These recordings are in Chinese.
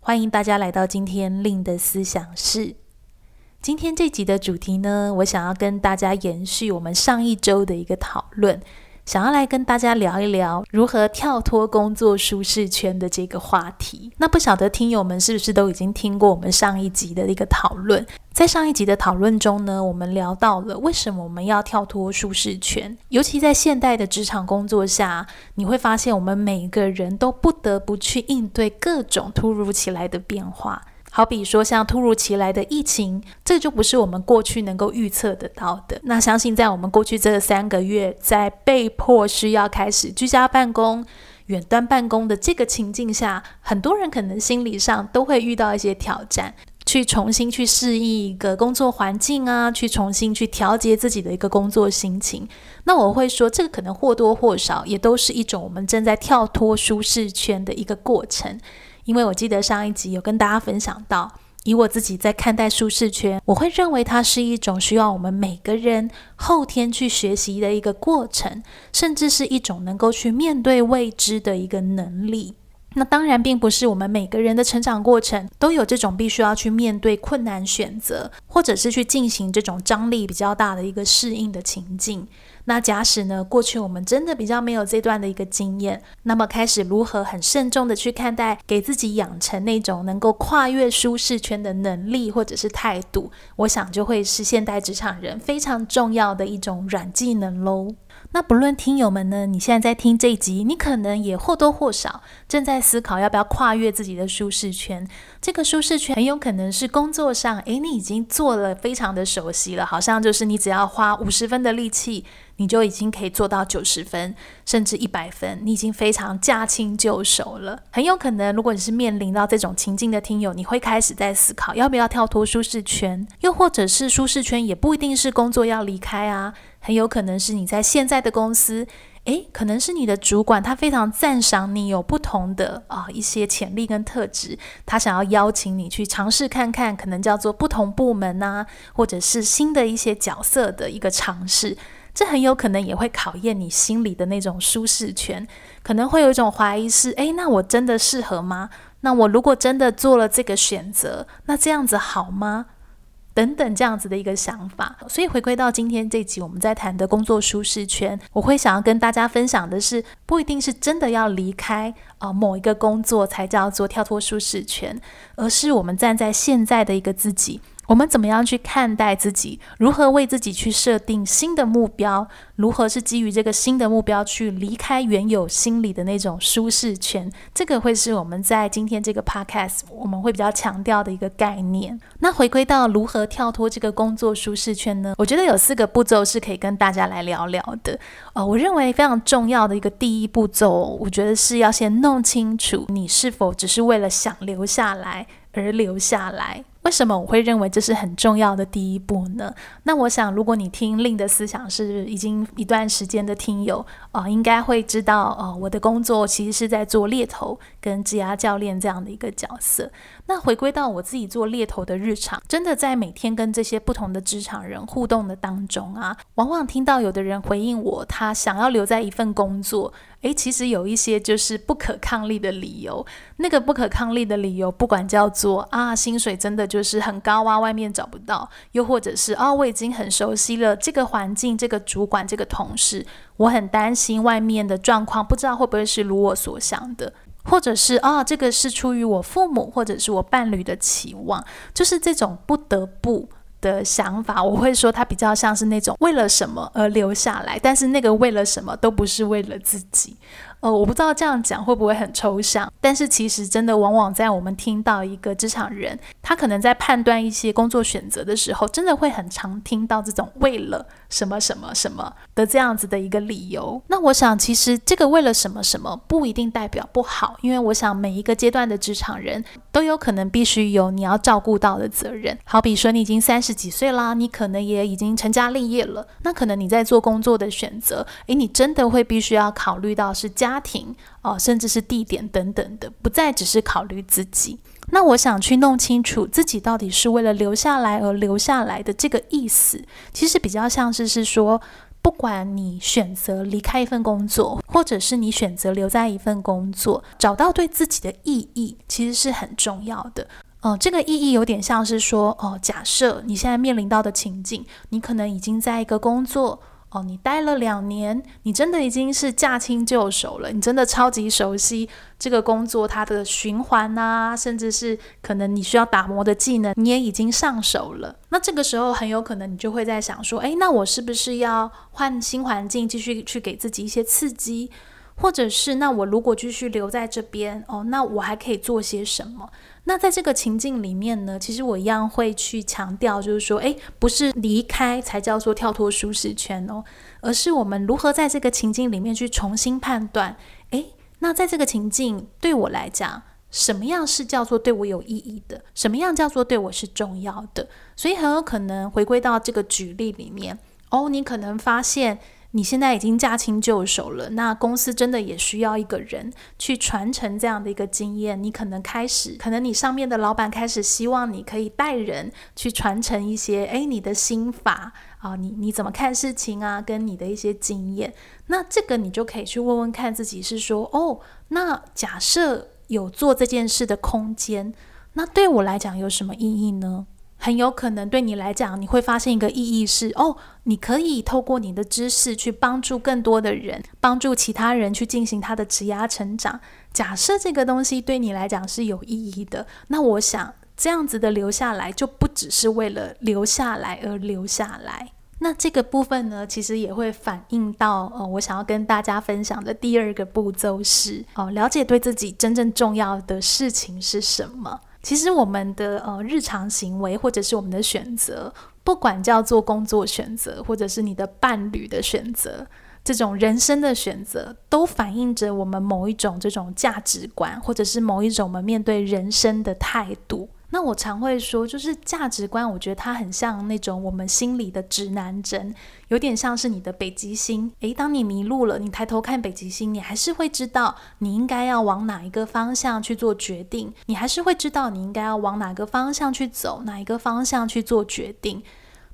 欢迎大家来到今天令的思想室。今天这集的主题呢，我想要跟大家延续我们上一周的一个讨论，想要来跟大家聊一聊如何跳脱工作舒适圈的这个话题。那不晓得听友们是不是都已经听过我们上一集的一个讨论？在上一集的讨论中呢，我们聊到了为什么我们要跳脱舒适圈，尤其在现代的职场工作下，你会发现我们每一个人都不得不去应对各种突如其来的变化。好比说像突如其来的疫情，这就不是我们过去能够预测得到的。那相信在我们过去这三个月，在被迫需要开始居家办公、远端办公的这个情境下，很多人可能心理上都会遇到一些挑战。去重新去适应一个工作环境啊，去重新去调节自己的一个工作心情。那我会说，这个可能或多或少也都是一种我们正在跳脱舒适圈的一个过程。因为我记得上一集有跟大家分享到，以我自己在看待舒适圈，我会认为它是一种需要我们每个人后天去学习的一个过程，甚至是一种能够去面对未知的一个能力。那当然，并不是我们每个人的成长过程都有这种必须要去面对困难选择，或者是去进行这种张力比较大的一个适应的情境。那假使呢，过去我们真的比较没有这段的一个经验，那么开始如何很慎重的去看待，给自己养成那种能够跨越舒适圈的能力或者是态度，我想就会是现代职场人非常重要的一种软技能喽。那不论听友们呢，你现在在听这一集，你可能也或多或少正在思考要不要跨越自己的舒适圈。这个舒适圈很有可能是工作上，诶，你已经做了非常的熟悉了，好像就是你只要花五十分的力气，你就已经可以做到九十分，甚至一百分，你已经非常驾轻就熟了。很有可能，如果你是面临到这种情境的听友，你会开始在思考要不要跳脱舒适圈，又或者是舒适圈也不一定是工作要离开啊。很有可能是你在现在的公司，诶，可能是你的主管，他非常赞赏你有不同的啊、一些潜力跟特质，他想要邀请你去尝试看看，可能叫做不同部门呐、或者是新的一些角色的一个尝试，这很有可能也会考验你心里的那种舒适圈，可能会有一种怀疑是，诶，那我真的适合吗？那我如果真的做了这个选择，那这样子好吗？等等，这样子的一个想法，所以回归到今天这集，我们在谈的工作舒适圈，我会想要跟大家分享的是，不一定是真的要离开啊、某一个工作才叫做跳脱舒适圈，而是我们站在现在的一个自己。我们怎么样去看待自己？如何为自己去设定新的目标？如何是基于这个新的目标去离开原有心理的那种舒适圈？这个会是我们在今天这个 podcast 我们会比较强调的一个概念。那回归到如何跳脱这个工作舒适圈呢？我觉得有四个步骤是可以跟大家来聊聊的。呃，我认为非常重要的一个第一步骤，我觉得是要先弄清楚你是否只是为了想留下来而留下来。为什么我会认为这是很重要的第一步呢？那我想，如果你听令的思想是已经一段时间的听友啊、应该会知道，呃，我的工作其实是在做猎头跟职涯教练这样的一个角色。那回归到我自己做猎头的日常，真的在每天跟这些不同的职场人互动的当中啊，往往听到有的人回应我，他想要留在一份工作。诶，其实有一些就是不可抗力的理由。那个不可抗力的理由，不管叫做啊，薪水真的就是很高啊，外面找不到；又或者是啊，我已经很熟悉了这个环境、这个主管、这个同事，我很担心外面的状况，不知道会不会是如我所想的；或者是啊，这个是出于我父母或者是我伴侣的期望，就是这种不得不。的想法，我会说他比较像是那种为了什么而留下来，但是那个为了什么都不是为了自己，呃，我不知道这样讲会不会很抽象，但是其实真的往往在我们听到一个职场人，他可能在判断一些工作选择的时候，真的会很常听到这种为了什么什么什么的这样子的一个理由。那我想，其实这个为了什么什么不一定代表不好，因为我想每一个阶段的职场人都有可能必须有你要照顾到的责任。好比说，你已经三十几岁啦，你可能也已经成家立业了，那可能你在做工作的选择，诶，你真的会必须要考虑到是这样。家庭哦，甚至是地点等等的，不再只是考虑自己。那我想去弄清楚自己到底是为了留下来而留下来的这个意思，其实比较像是是说，不管你选择离开一份工作，或者是你选择留在一份工作，找到对自己的意义，其实是很重要的。哦、这个意义有点像是说，哦、假设你现在面临到的情境，你可能已经在一个工作。哦，你待了两年，你真的已经是驾轻就熟了，你真的超级熟悉这个工作它的循环啊，甚至是可能你需要打磨的技能，你也已经上手了。那这个时候很有可能你就会在想说，诶，那我是不是要换新环境，继续去给自己一些刺激？或者是那我如果继续留在这边，哦，那我还可以做些什么？那在这个情境里面呢，其实我一样会去强调，就是说，诶，不是离开才叫做跳脱舒适圈哦，而是我们如何在这个情境里面去重新判断，诶，那在这个情境对我来讲，什么样是叫做对我有意义的？什么样叫做对我是重要的？所以很有可能回归到这个举例里面，哦，你可能发现。你现在已经驾轻就熟了，那公司真的也需要一个人去传承这样的一个经验。你可能开始，可能你上面的老板开始希望你可以带人去传承一些，诶，你的心法啊，你你怎么看事情啊，跟你的一些经验。那这个你就可以去问问看自己，是说，哦，那假设有做这件事的空间，那对我来讲有什么意义呢？很有可能对你来讲，你会发现一个意义是：哦，你可以透过你的知识去帮助更多的人，帮助其他人去进行他的职业成长。假设这个东西对你来讲是有意义的，那我想这样子的留下来，就不只是为了留下来而留下来。那这个部分呢，其实也会反映到，呃，我想要跟大家分享的第二个步骤是：哦，了解对自己真正重要的事情是什么。其实我们的呃日常行为，或者是我们的选择，不管叫做工作选择，或者是你的伴侣的选择，这种人生的选择，都反映着我们某一种这种价值观，或者是某一种我们面对人生的态度。那我常会说，就是价值观，我觉得它很像那种我们心里的指南针，有点像是你的北极星。诶，当你迷路了，你抬头看北极星，你还是会知道你应该要往哪一个方向去做决定，你还是会知道你应该要往哪个方向去走，哪一个方向去做决定。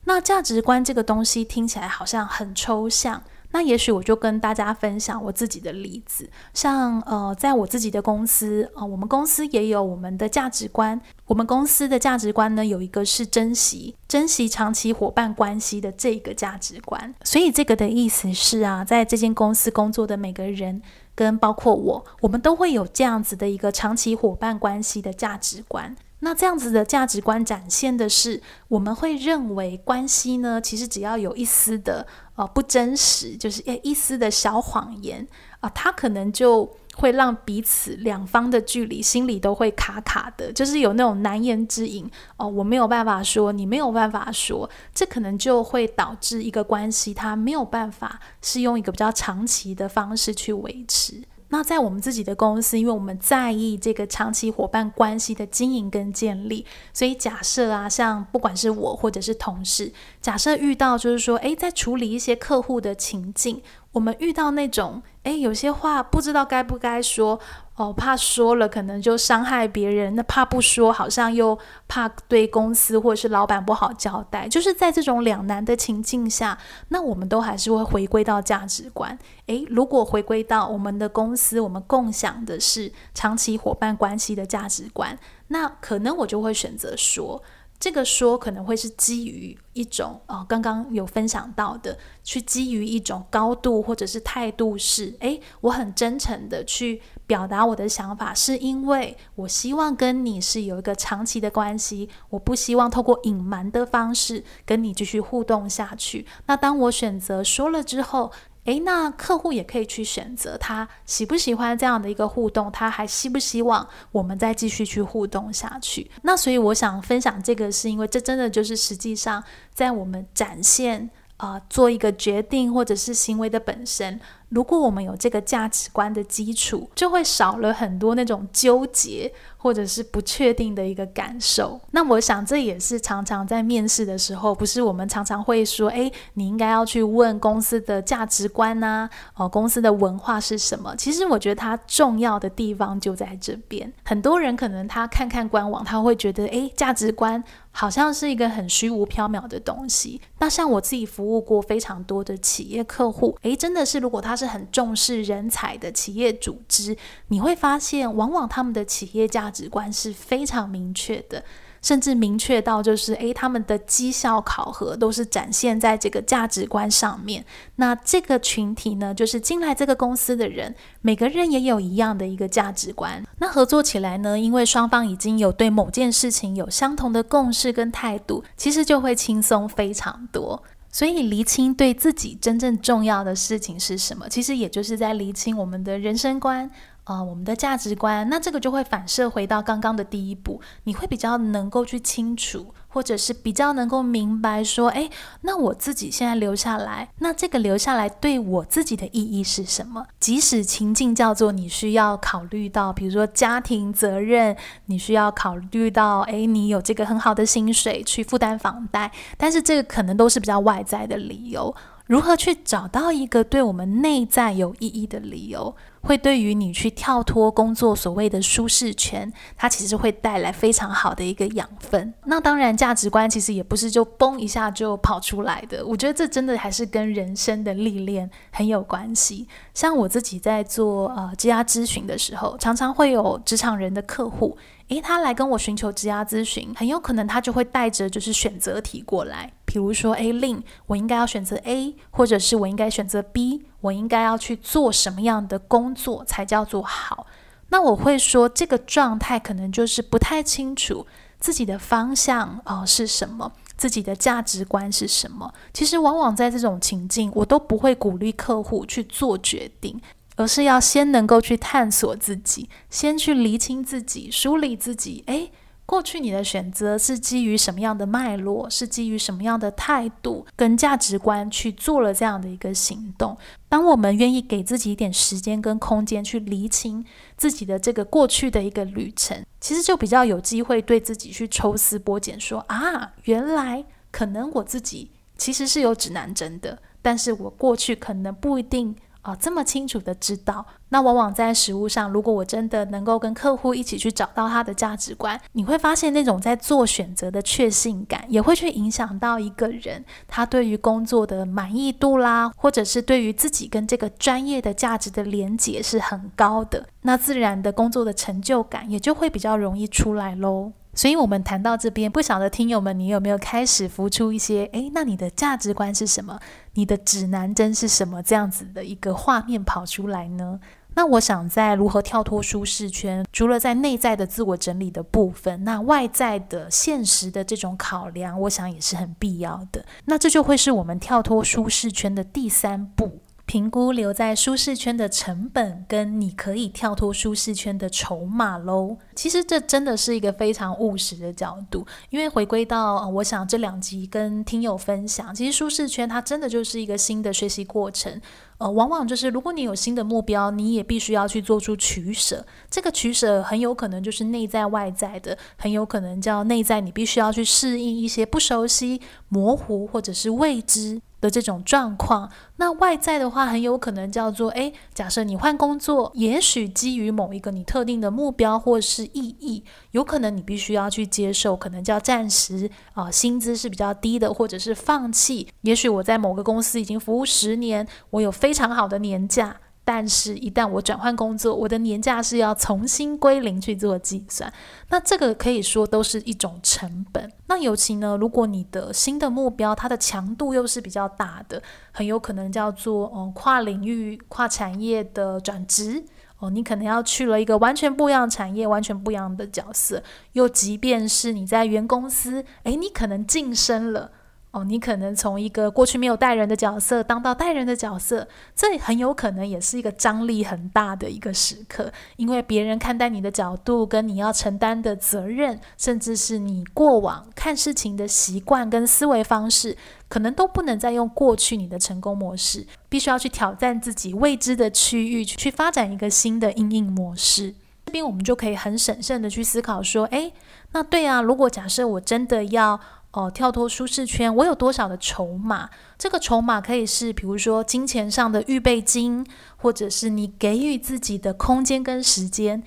那价值观这个东西听起来好像很抽象。那也许我就跟大家分享我自己的例子，像呃，在我自己的公司啊、我们公司也有我们的价值观。我们公司的价值观呢，有一个是珍惜、珍惜长期伙伴关系的这个价值观。所以这个的意思是啊，在这间公司工作的每个人，跟包括我，我们都会有这样子的一个长期伙伴关系的价值观。那这样子的价值观展现的是，我们会认为关系呢，其实只要有一丝的呃不真实，就是一丝的小谎言啊，它可能就会让彼此两方的距离心里都会卡卡的，就是有那种难言之隐哦，我没有办法说，你没有办法说，这可能就会导致一个关系它没有办法是用一个比较长期的方式去维持。那在我们自己的公司，因为我们在意这个长期伙伴关系的经营跟建立，所以假设啊，像不管是我或者是同事，假设遇到就是说，诶，在处理一些客户的情境，我们遇到那种，诶，有些话不知道该不该说。哦，怕说了可能就伤害别人，那怕不说好像又怕对公司或者是老板不好交代，就是在这种两难的情境下，那我们都还是会回归到价值观。诶，如果回归到我们的公司，我们共享的是长期伙伴关系的价值观，那可能我就会选择说。这个说可能会是基于一种哦，刚刚有分享到的，去基于一种高度或者是态度是，诶，我很真诚的去表达我的想法，是因为我希望跟你是有一个长期的关系，我不希望透过隐瞒的方式跟你继续互动下去。那当我选择说了之后，诶，那客户也可以去选择他喜不喜欢这样的一个互动，他还希不希望我们再继续去互动下去？那所以我想分享这个，是因为这真的就是实际上在我们展现啊、做一个决定或者是行为的本身。如果我们有这个价值观的基础，就会少了很多那种纠结或者是不确定的一个感受。那我想这也是常常在面试的时候，不是我们常常会说，诶，你应该要去问公司的价值观呐，哦，公司的文化是什么？其实我觉得它重要的地方就在这边。很多人可能他看看官网，他会觉得，诶，价值观好像是一个很虚无缥缈的东西。那像我自己服务过非常多的企业客户，诶，真的是如果他是很重视人才的企业组织，你会发现，往往他们的企业价值观是非常明确的。甚至明确到就是，诶，他们的绩效考核都是展现在这个价值观上面。那这个群体呢，就是进来这个公司的人，每个人也有一样的一个价值观。那合作起来呢，因为双方已经有对某件事情有相同的共识跟态度，其实就会轻松非常多。所以，厘清对自己真正重要的事情是什么，其实也就是在厘清我们的人生观。啊、我们的价值观，那这个就会反射回到刚刚的第一步，你会比较能够去清楚，或者是比较能够明白说，诶，那我自己现在留下来，那这个留下来对我自己的意义是什么？即使情境叫做你需要考虑到，比如说家庭责任，你需要考虑到，诶，你有这个很好的薪水去负担房贷，但是这个可能都是比较外在的理由。如何去找到一个对我们内在有意义的理由，会对于你去跳脱工作所谓的舒适圈，它其实会带来非常好的一个养分。那当然，价值观其实也不是就嘣一下就跑出来的。我觉得这真的还是跟人生的历练很有关系。像我自己在做呃职涯咨询的时候，常常会有职场人的客户。诶，他来跟我寻求职涯咨询，很有可能他就会带着就是选择题过来，比如说，诶，Lin，我应该要选择 A，或者是我应该选择 B，我应该要去做什么样的工作才叫做好？那我会说，这个状态可能就是不太清楚自己的方向哦、是什么，自己的价值观是什么。其实往往在这种情境，我都不会鼓励客户去做决定。而是要先能够去探索自己，先去厘清自己，梳理自己。诶，过去你的选择是基于什么样的脉络？是基于什么样的态度跟价值观去做了这样的一个行动？当我们愿意给自己一点时间跟空间去厘清自己的这个过去的一个旅程，其实就比较有机会对自己去抽丝剥茧，说啊，原来可能我自己其实是有指南针的，但是我过去可能不一定。啊、哦，这么清楚的知道，那往往在实务上，如果我真的能够跟客户一起去找到他的价值观，你会发现那种在做选择的确信感，也会去影响到一个人他对于工作的满意度啦，或者是对于自己跟这个专业的价值的连结是很高的，那自然的工作的成就感也就会比较容易出来喽。所以，我们谈到这边，不晓得听友们，你有没有开始浮出一些，诶，那你的价值观是什么？你的指南针是什么？这样子的一个画面跑出来呢？那我想，在如何跳脱舒适圈，除了在内在的自我整理的部分，那外在的现实的这种考量，我想也是很必要的。那这就会是我们跳脱舒适圈的第三步。评估留在舒适圈的成本，跟你可以跳脱舒适圈的筹码喽。其实这真的是一个非常务实的角度，因为回归到我想这两集跟听友分享，其实舒适圈它真的就是一个新的学习过程。呃，往往就是如果你有新的目标，你也必须要去做出取舍。这个取舍很有可能就是内在外在的，很有可能叫内在，你必须要去适应一些不熟悉、模糊或者是未知的这种状况，那外在的话很有可能叫做，诶，假设你换工作，也许基于某一个你特定的目标或是意义，有可能你必须要去接受，可能叫暂时啊、薪资是比较低的，或者是放弃。也许我在某个公司已经服务十年，我有非常好的年假。但是，一旦我转换工作，我的年假是要重新归零去做计算。那这个可以说都是一种成本。那尤其呢，如果你的新的目标，它的强度又是比较大的，很有可能叫做嗯跨领域、跨产业的转职哦。你可能要去了一个完全不一样的产业，完全不一样的角色。又即便是你在原公司，诶，你可能晋升了。哦，你可能从一个过去没有带人的角色当到带人的角色，这很有可能也是一个张力很大的一个时刻，因为别人看待你的角度跟你要承担的责任，甚至是你过往看事情的习惯跟思维方式，可能都不能再用过去你的成功模式，必须要去挑战自己未知的区域，去发展一个新的因应模式。这边我们就可以很审慎的去思考说，诶，那对啊，如果假设我真的要。哦，跳脱舒适圈，我有多少的筹码？这个筹码可以是，比如说金钱上的预备金，或者是你给予自己的空间跟时间。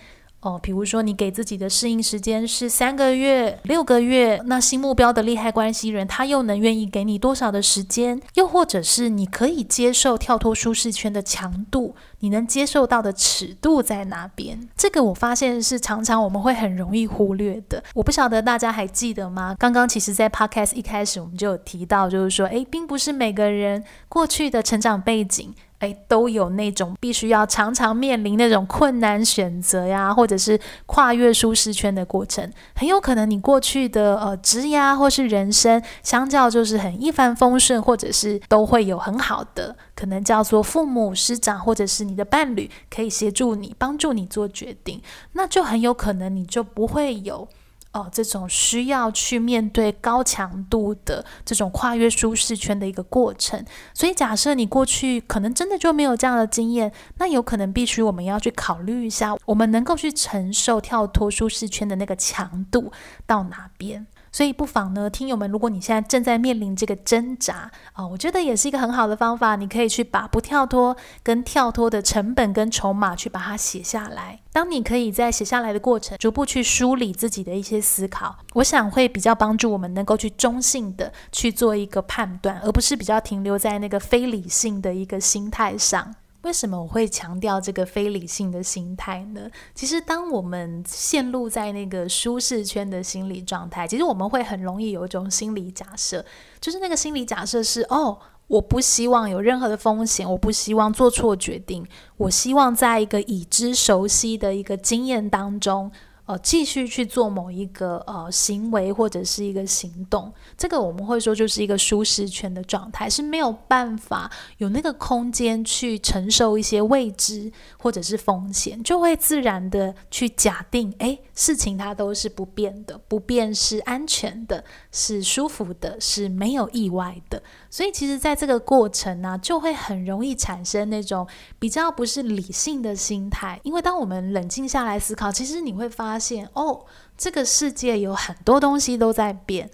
哦，比如说你给自己的适应时间是三个月、六个月，那新目标的利害关系人他又能愿意给你多少的时间？又或者是你可以接受跳脱舒适圈的强度，你能接受到的尺度在哪边？这个我发现是常常我们会很容易忽略的。我不晓得大家还记得吗？刚刚其实在 Podcast 一开始我们就有提到，就是说，诶，并不是每个人过去的成长背景。哎，都有那种必须要常常面临那种困难选择呀，或者是跨越舒适圈的过程。很有可能你过去的呃职涯或是人生，相较就是很一帆风顺，或者是都会有很好的，可能叫做父母师长或者是你的伴侣可以协助你，帮助你做决定，那就很有可能你就不会有。哦，这种需要去面对高强度的这种跨越舒适圈的一个过程，所以假设你过去可能真的就没有这样的经验，那有可能必须我们要去考虑一下，我们能够去承受跳脱舒适圈的那个强度到哪边。所以不妨呢，听友们，如果你现在正在面临这个挣扎啊、我觉得也是一个很好的方法。你可以去把不跳脱跟跳脱的成本跟筹码去把它写下来。当你可以在写下来的过程，逐步去梳理自己的一些思考，我想会比较帮助我们能够去中性的去做一个判断，而不是比较停留在那个非理性的一个心态上。为什么我会强调这个非理性的心态呢？其实，当我们陷入在那个舒适圈的心理状态，其实我们会很容易有一种心理假设，就是那个心理假设是：哦，我不希望有任何的风险，我不希望做错决定，我希望在一个已知熟悉的一个经验当中。呃，继续去做某一个呃行为或者是一个行动，这个我们会说就是一个舒适圈的状态，是没有办法有那个空间去承受一些未知或者是风险，就会自然的去假定，诶，事情它都是不变的，不变是安全的，是舒服的，是没有意外的。所以其实在这个过程呢，就会很容易产生那种比较不是理性的心态，因为当我们冷静下来思考，其实你会发。现哦，这个世界有很多东西都在变，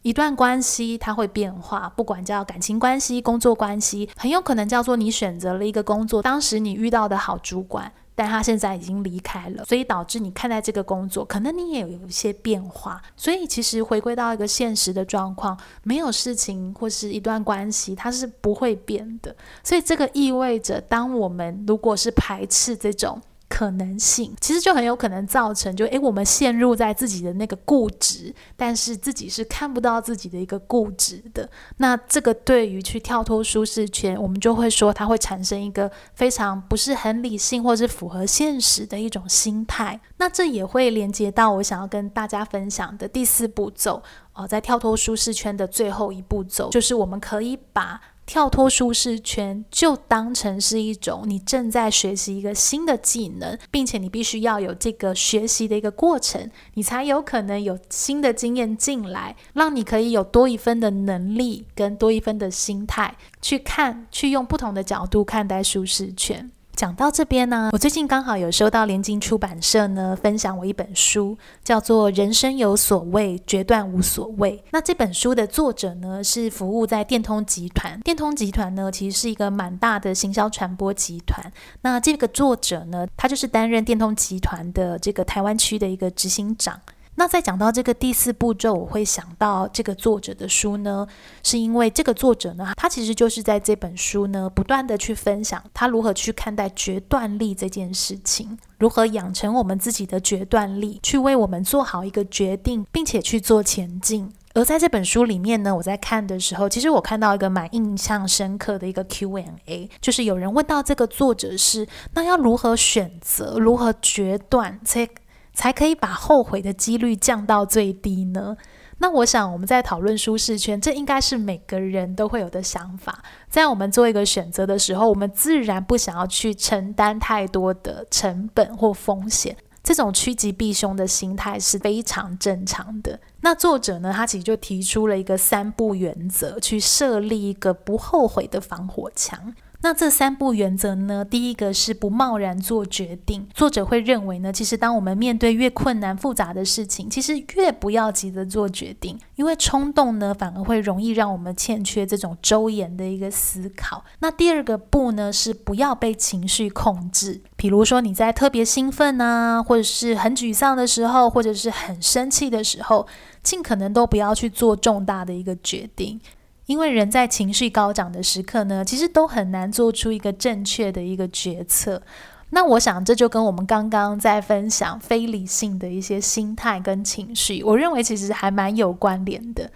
一段关系它会变化，不管叫感情关系、工作关系，很有可能叫做你选择了一个工作，当时你遇到的好主管，但他现在已经离开了，所以导致你看待这个工作，可能你也有一些变化。所以其实回归到一个现实的状况，没有事情或是一段关系，它是不会变的。所以这个意味着，当我们如果是排斥这种。可能性其实就很有可能造成就，就诶，我们陷入在自己的那个固执，但是自己是看不到自己的一个固执的。那这个对于去跳脱舒适圈，我们就会说它会产生一个非常不是很理性或是符合现实的一种心态。那这也会连接到我想要跟大家分享的第四步骤哦，在跳脱舒适圈的最后一步骤，就是我们可以把。跳脱舒适圈，就当成是一种你正在学习一个新的技能，并且你必须要有这个学习的一个过程，你才有可能有新的经验进来，让你可以有多一分的能力跟多一分的心态去看，去用不同的角度看待舒适圈。讲到这边呢，我最近刚好有收到联经出版社呢分享我一本书，叫做《人生有所谓，决断无所谓》。那这本书的作者呢是服务在电通集团，电通集团呢其实是一个蛮大的行销传播集团。那这个作者呢，他就是担任电通集团的这个台湾区的一个执行长。那在讲到这个第四步骤，我会想到这个作者的书呢，是因为这个作者呢，他其实就是在这本书呢，不断的去分享他如何去看待决断力这件事情，如何养成我们自己的决断力，去为我们做好一个决定，并且去做前进。而在这本书里面呢，我在看的时候，其实我看到一个蛮印象深刻的一个 Q&A，就是有人问到这个作者是，那要如何选择，如何决断，才才可以把后悔的几率降到最低呢？那我想我们在讨论舒适圈，这应该是每个人都会有的想法。在我们做一个选择的时候，我们自然不想要去承担太多的成本或风险。这种趋吉避凶的心态是非常正常的。那作者呢，他其实就提出了一个三不原则，去设立一个不后悔的防火墙。那这三步原则呢？第一个是不贸然做决定。作者会认为呢，其实当我们面对越困难复杂的事情，其实越不要急着做决定，因为冲动呢，反而会容易让我们欠缺这种周延的一个思考。那第二个步呢，是不要被情绪控制。比如说你在特别兴奋啊，或者是很沮丧的时候，或者是很生气的时候，尽可能都不要去做重大的一个决定。因为人在情绪高涨的时刻呢，其实都很难做出一个正确的一个决策。那我想这就跟我们刚刚在分享非理性的一些心态跟情绪，我认为其实还蛮有关联的。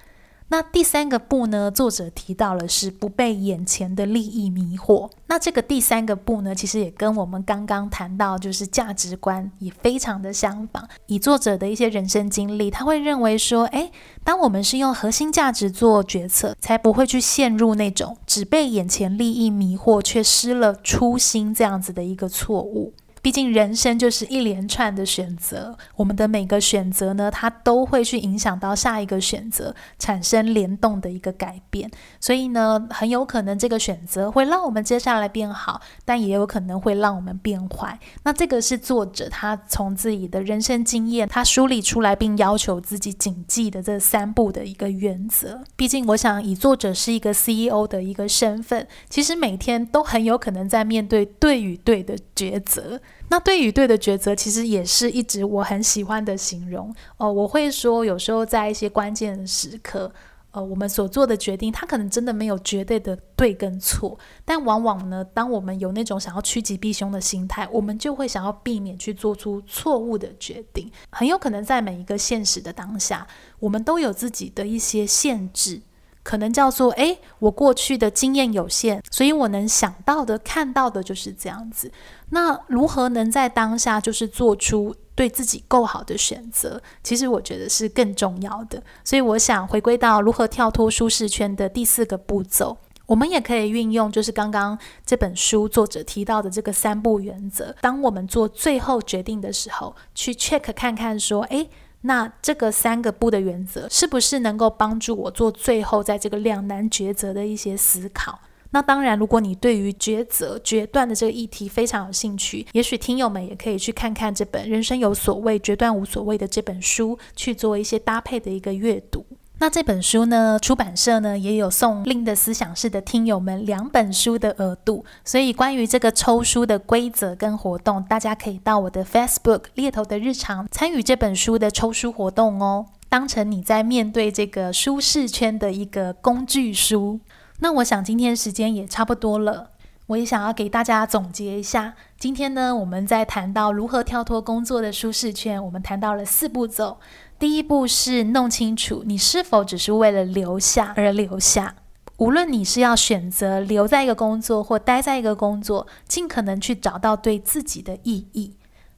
那第三个不呢，作者提到了是不被眼前的利益迷惑。那这个第三个不呢，其实也跟我们刚刚谈到就是价值观也非常的相仿。以作者的一些人生经历，他会认为说，诶，当我们是用核心价值做决策，才不会去陷入那种只被眼前利益迷惑，却失了初心这样子的一个错误。毕竟人生就是一连串的选择，我们的每个选择呢，它都会去影响到下一个选择，产生联动的一个改变。所以呢，很有可能这个选择会让我们接下来变好，但也有可能会让我们变坏。那这个是作者他从自己的人生经验，他梳理出来并要求自己谨记的这三步的一个原则。毕竟，我想以作者是一个 CEO 的一个身份，其实每天都很有可能在面对对与对的抉择。那对与对的抉择，其实也是一直我很喜欢的形容哦。我会说，有时候在一些关键时刻，呃，我们所做的决定，它可能真的没有绝对的对跟错，但往往呢，当我们有那种想要趋吉避凶的心态，我们就会想要避免去做出错误的决定。很有可能在每一个现实的当下，我们都有自己的一些限制。可能叫做，诶，我过去的经验有限，所以我能想到的、看到的就是这样子。那如何能在当下就是做出对自己够好的选择？其实我觉得是更重要的。所以我想回归到如何跳脱舒适圈的第四个步骤，我们也可以运用就是刚刚这本书作者提到的这个三不原则。当我们做最后决定的时候，去 check 看看说，诶。那这个三个不的原则，是不是能够帮助我做最后在这个两难抉择的一些思考？那当然，如果你对于抉择决断的这个议题非常有兴趣，也许听友们也可以去看看这本《人生有所谓，决断无所谓》的这本书，去做一些搭配的一个阅读。那这本书呢，出版社呢也有送另的思想室的听友们两本书的额度，所以关于这个抽书的规则跟活动，大家可以到我的 Facebook 猎头的日常参与这本书的抽书活动哦，当成你在面对这个舒适圈的一个工具书。那我想今天时间也差不多了，我也想要给大家总结一下，今天呢我们在谈到如何跳脱工作的舒适圈，我们谈到了四步骤。第一步是弄清楚你是否只是为了留下而留下。无论你是要选择留在一个工作或待在一个工作，尽可能去找到对自己的意义。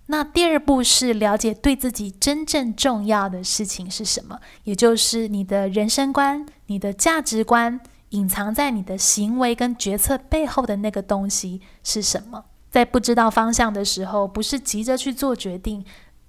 那第二步是了解对自己真正重要的事情是什么，也就是你的人生观、你的价值观，隐藏在你的行为跟决策背后的那个东西是什么。在不知道方向的时候，不是急着去做决定。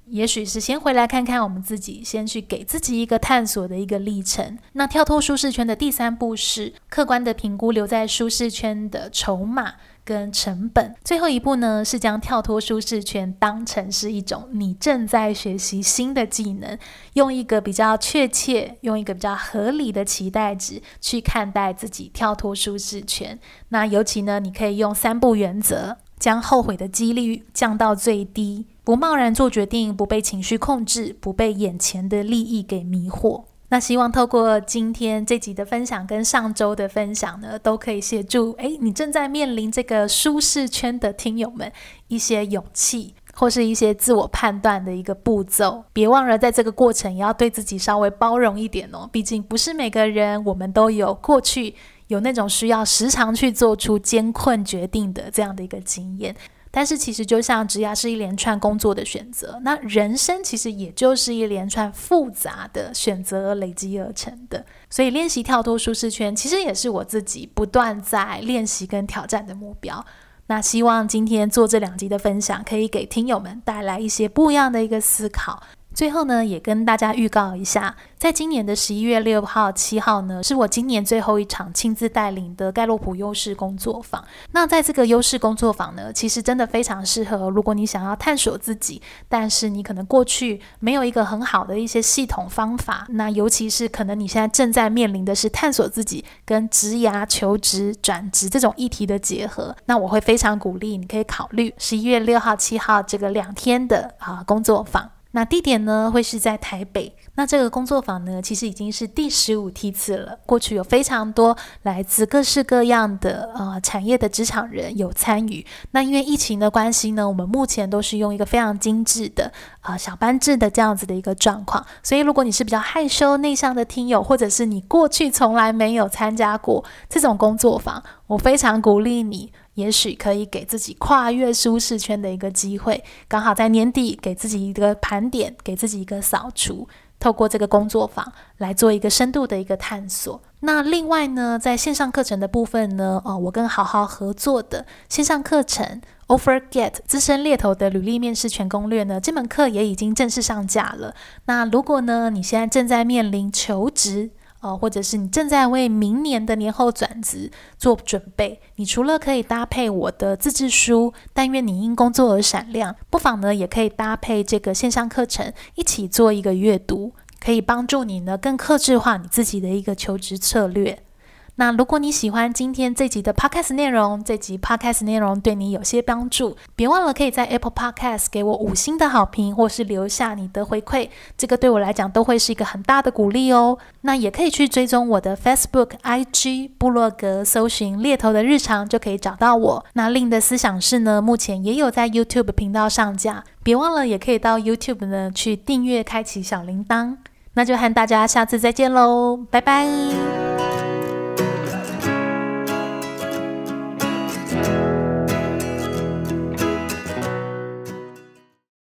也许是先回来看看我们自己，先去给自己一个探索的一个历程。那跳脱舒适圈的第三步是客观的评估留在舒适圈的筹码跟成本。最后一步呢，是将跳脱舒适圈当成是一种你正在学习新的技能，用一个比较确切、用一个比较合理的期待值去看待自己跳脱舒适圈。那尤其呢，你可以用三步原则，将后悔的几率降到最低。不贸然做决定，不被情绪控制，不被眼前的利益给迷惑。那希望透过今天这集的分享跟上周的分享呢，都可以协助诶，你正在面临这个舒适圈的听友们一些勇气，或是一些自我判断的一个步骤。别忘了在这个过程也要对自己稍微包容一点哦，毕竟不是每个人我们都有过去有那种需要时常去做出艰困决定的这样的一个经验。但是其实就像职涯是一连串工作的选择，那人生其实也就是一连串复杂的选择累积而成的。所以练习跳脱舒适圈，其实也是我自己不断在练习跟挑战的目标。那希望今天做这两集的分享，可以给听友们带来一些不一样的一个思考。最后呢，也跟大家预告一下，在今年的十一月六号、七号呢，是我今年最后一场亲自带领的盖洛普优势工作坊。那在这个优势工作坊呢，其实真的非常适合，如果你想要探索自己，但是你可能过去没有一个很好的一些系统方法，那尤其是可能你现在正在面临的是探索自己跟职涯、求职、转职这种议题的结合，那我会非常鼓励你可以考虑十一月六号、七号这个两天的啊工作坊。那地点呢，会是在台北。那这个工作坊呢，其实已经是第十五梯次了。过去有非常多来自各式各样的呃产业的职场人有参与。那因为疫情的关系呢，我们目前都是用一个非常精致的呃小班制的这样子的一个状况。所以如果你是比较害羞内向的听友，或者是你过去从来没有参加过这种工作坊，我非常鼓励你。也许可以给自己跨越舒适圈的一个机会，刚好在年底给自己一个盘点，给自己一个扫除，透过这个工作坊来做一个深度的一个探索。那另外呢，在线上课程的部分呢，哦，我跟好好合作的线上课程 Offer Get 资深猎头的履历面试全攻略呢，这门课也已经正式上架了。那如果呢，你现在正在面临求职，哦，或者是你正在为明年的年后转职做准备，你除了可以搭配我的自制书《但愿你因工作而闪亮》，不妨呢也可以搭配这个线上课程一起做一个阅读，可以帮助你呢更克制化你自己的一个求职策略。那如果你喜欢今天这集的 podcast 内容，这集 podcast 内容对你有些帮助，别忘了可以在 Apple Podcast 给我五星的好评，或是留下你的回馈，这个对我来讲都会是一个很大的鼓励哦。那也可以去追踪我的 Facebook、IG、部落格，搜寻猎头的日常就可以找到我。那另的思想室呢，目前也有在 YouTube 频道上架，别忘了也可以到 YouTube 呢去订阅，开启小铃铛。那就和大家下次再见喽，拜拜。